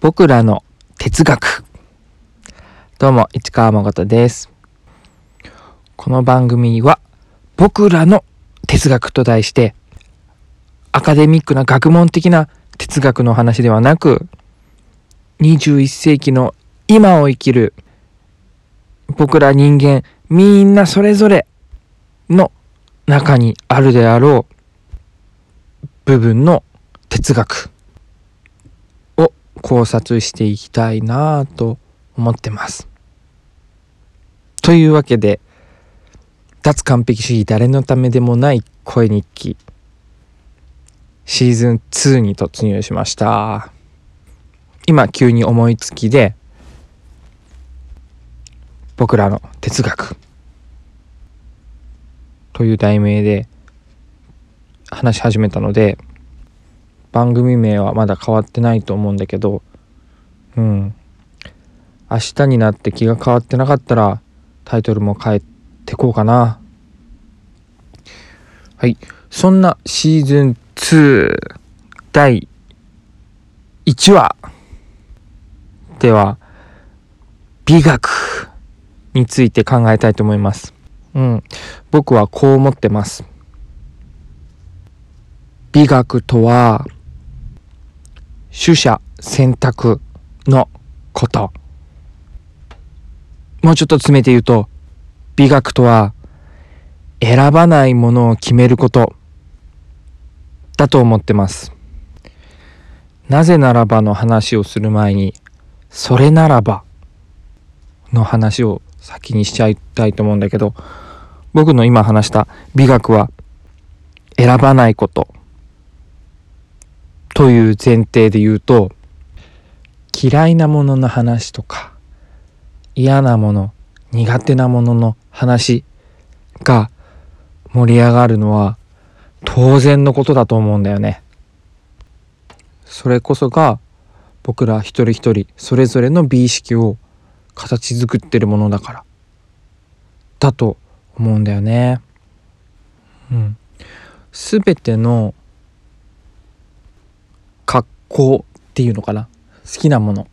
僕らの哲学。どうも市川誠です。この番組は僕らの哲学と題してアカデミックな学問的な哲学の話ではなく21世紀の今を生きる僕ら人間みんなそれぞれの中にあるであろう部分の哲学。考察していきたいなぁと思ってます。というわけで脱完璧主義誰のためでもない声日記シーズン2に突入しました今急に思いつきで僕らの哲学という題名で話し始めたので番組名はまだ変わってないと思うんだけどうん。明日になって気が変わってなかったらタイトルも変えてこうかな。はい。そんなシーズン2第1話。では美学について考えたいと思います。うん。僕はこう思ってます。美学とは取捨選択のこと。もうちょっと詰めて言うと、美学とは選ばないものを決めることだと思ってます。なぜならばの話をする前に、それならばの話を先にしちゃいたいと思うんだけど、僕の今話した美学は選ばないことという前提で言うと嫌いなものの話とか嫌なもの苦手なものの話が盛り上がるのは当然のことだと思うんだよね。それこそが僕ら一人一人それぞれの美意識を形作ってるものだからだと思うんだよね。うん。すべての好っていうのかな？好きなものっ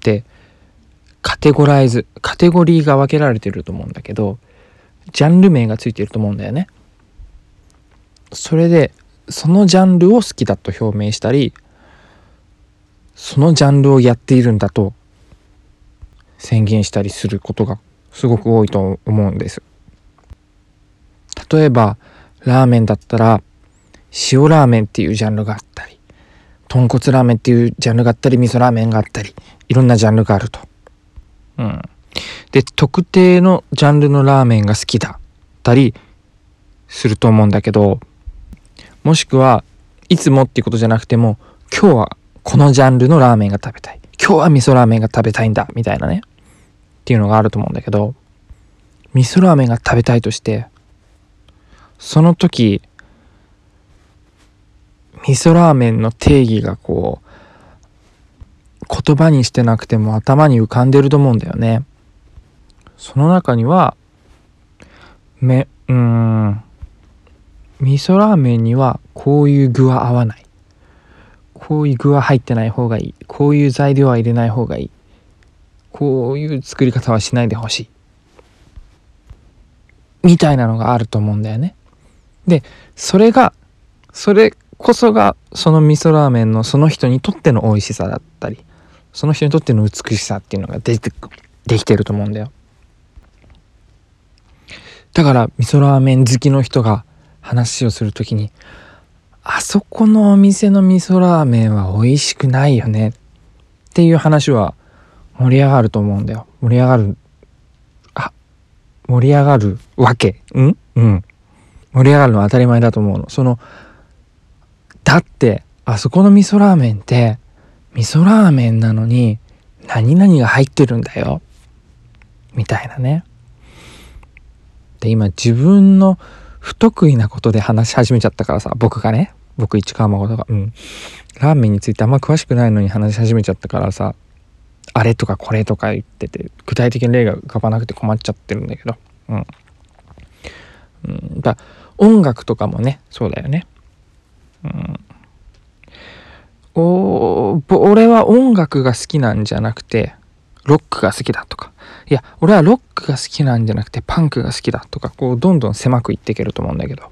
てカテゴライズカテゴリーが分けられてると思うんだけどジャンル名がついてると思うんだよね。それでそのジャンルを好きだと表明したりそのジャンルをやっているんだと宣言したりすることがすごく多いと思うんです。例えばラーメンだったら塩ラーメンっていうジャンルがあったり豚骨ラーメンっていうジャンルがあったり味噌ラーメンがあったりいろんなジャンルがあると。うん、で特定のジャンルのラーメンが好きだったりすると思うんだけどもしくはいつもっていうことじゃなくても今日はこのジャンルのラーメンが食べたい。今日は味噌ラーメンが食べたいんだみたいなね。っていうのがあると思うんだけど味噌ラーメンが食べたいとしてその時味噌ラーメンの定義がこう言葉にしてなくても頭に浮かんでると思うんだよね。その中にはめうん味噌ラーメンにはこういう具は合わないこういう具は入ってない方がいいこういう材料は入れない方がいいこういう作り方はしないでほしいみたいなのがあると思うんだよね。でそれがそれこそがその味噌ラーメンのその人にとっての美味しさだったりその人にとっての美しさっていうのが出てできてると思うんだよ。だから味噌ラーメン好きの人が話をする時にあそこのお店の味噌ラーメンは美味しくないよね。っていう話は盛り上がると思うんだよ。盛り上がるあ盛り上がるわけ。ん？うん。盛り上がるのは当たり前だと思うの。そのだってあそこの味噌ラーメンって味噌ラーメンなのに何々が入ってるんだよ。みたいなね。で今自分の不得意なことで話し始めちゃったからさ僕がね。僕市川誠が。うん。ラーメンについてあんま詳しくないのに話し始めちゃったからさあれとかこれとか言ってて具体的な例が浮かばなくて困っちゃってるんだけど。うん、うん、だ音楽とかもねそうだよね。うん、お俺は音楽が好きなんじゃなくてロックが好きだとか。いや俺はロックが好きなんじゃなくてパンクが好きだとかこうどんどん狭くいっていけると思うんだけど。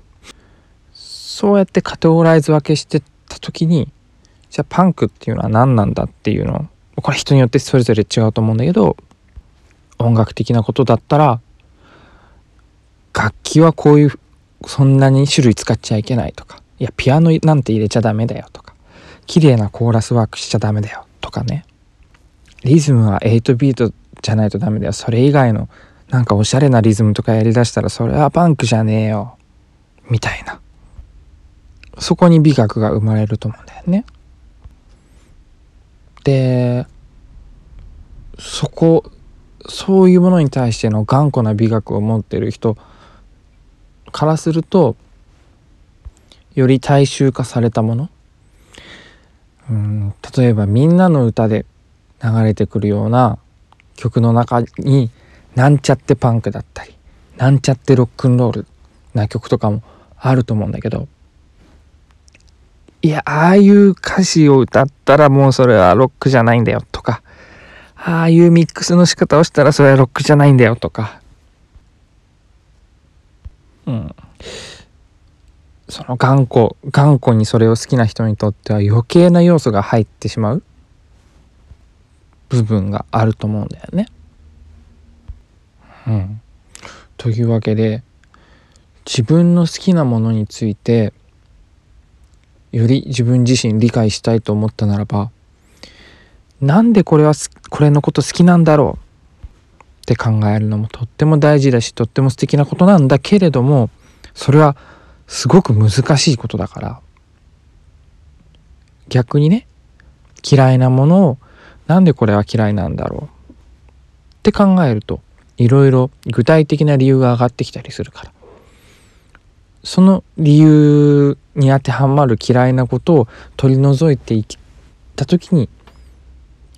そうやってカテゴライズ分けしてった時にじゃあパンクっていうのは何なんだっていうのをこれ人によってそれぞれ違うと思うんだけど音楽的なことだったら楽器はこういうそんなに種類使っちゃいけないとか。いやピアノなんて入れちゃダメだよとか。綺麗なコーラスワークしちゃダメだよ。とかね。リズムは8ビートじゃないとダメだよ。それ以外のなんかおしゃれなリズムとかやりだしたらそれはパンクじゃねえよ。みたいな。そこに美学が生まれると思うんだよね。でそこそういうものに対しての頑固な美学を持ってる人からするとより大衆化されたものうん例えば「みんなの歌で流れてくるような曲の中になんちゃってパンクだったりなんちゃってロックンロールな曲とかもあると思うんだけどいやああいう歌詞を歌ったらもうそれはロックじゃないんだよとかああいうミックスの仕方をしたらそれはロックじゃないんだよとか。うん。その頑固頑固にそれを好きな人にとっては余計な要素が入ってしまう部分があると思うんだよね。うん、というわけで自分の好きなものについてより自分自身理解したいと思ったならばなんでこれはこれのこと好きなんだろう？って考えるのもとっても大事だしとっても素敵なことなんだけれどもそれはすごく難しいことだから逆にね嫌いなものをなんでこれは嫌いなんだろう？って考えるといろいろ具体的な理由が上がってきたりするからその理由に当てはまる嫌いなことを取り除いていった時に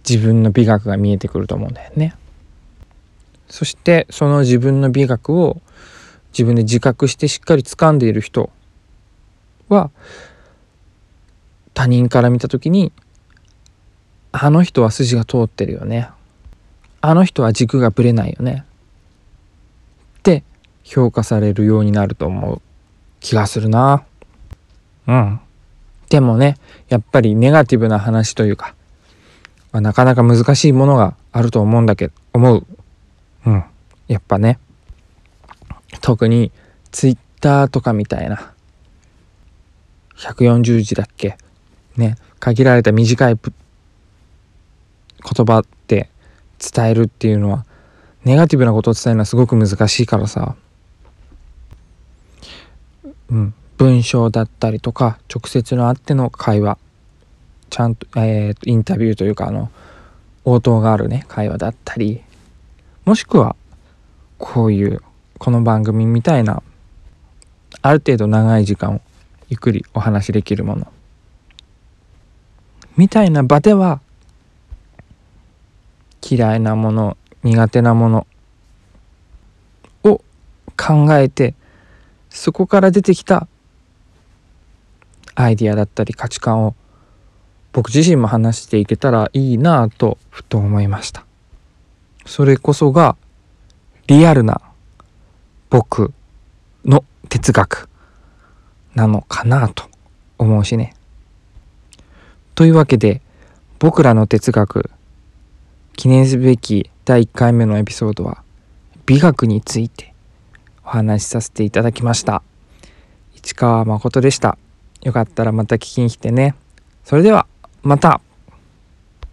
自分の美学が見えてくると思うんだよね。そしてその自分の美学を自分で自覚してしっかり掴んでいる人は他人から見た時にあの人は筋が通ってるよね。あの人は軸がぶれないよね。って評価されるようになると思う気がするな。うん。でもねやっぱりネガティブな話というか、まあ、なかなか難しいものがあると思うんだけど思う。うん。やっぱね。特にツイッターとかみたいな。140字だっけ？ね。限られた短い言葉って伝えるっていうのはネガティブなことを伝えるのはすごく難しいからさ、うん、文章だったりとか直接のあっての会話。ちゃんと,、えー、インタビューというかあの応答があるね会話だったり。もしくはこういうこの番組みたいなある程度長い時間をゆっくりお話しできるもの。みたいな場では嫌いなもの苦手なものを考えてそこから出てきたアイディアだったり価値観を僕自身も話していけたらいいなぁとふと思いました。それこそがリアルな僕の哲学なのかなと思うしね。というわけで僕らの哲学記念すべき第1回目のエピソードは美学についてお話しさせていただきました。市川誠でした。よかったらまた聞きに来てね。それではまた。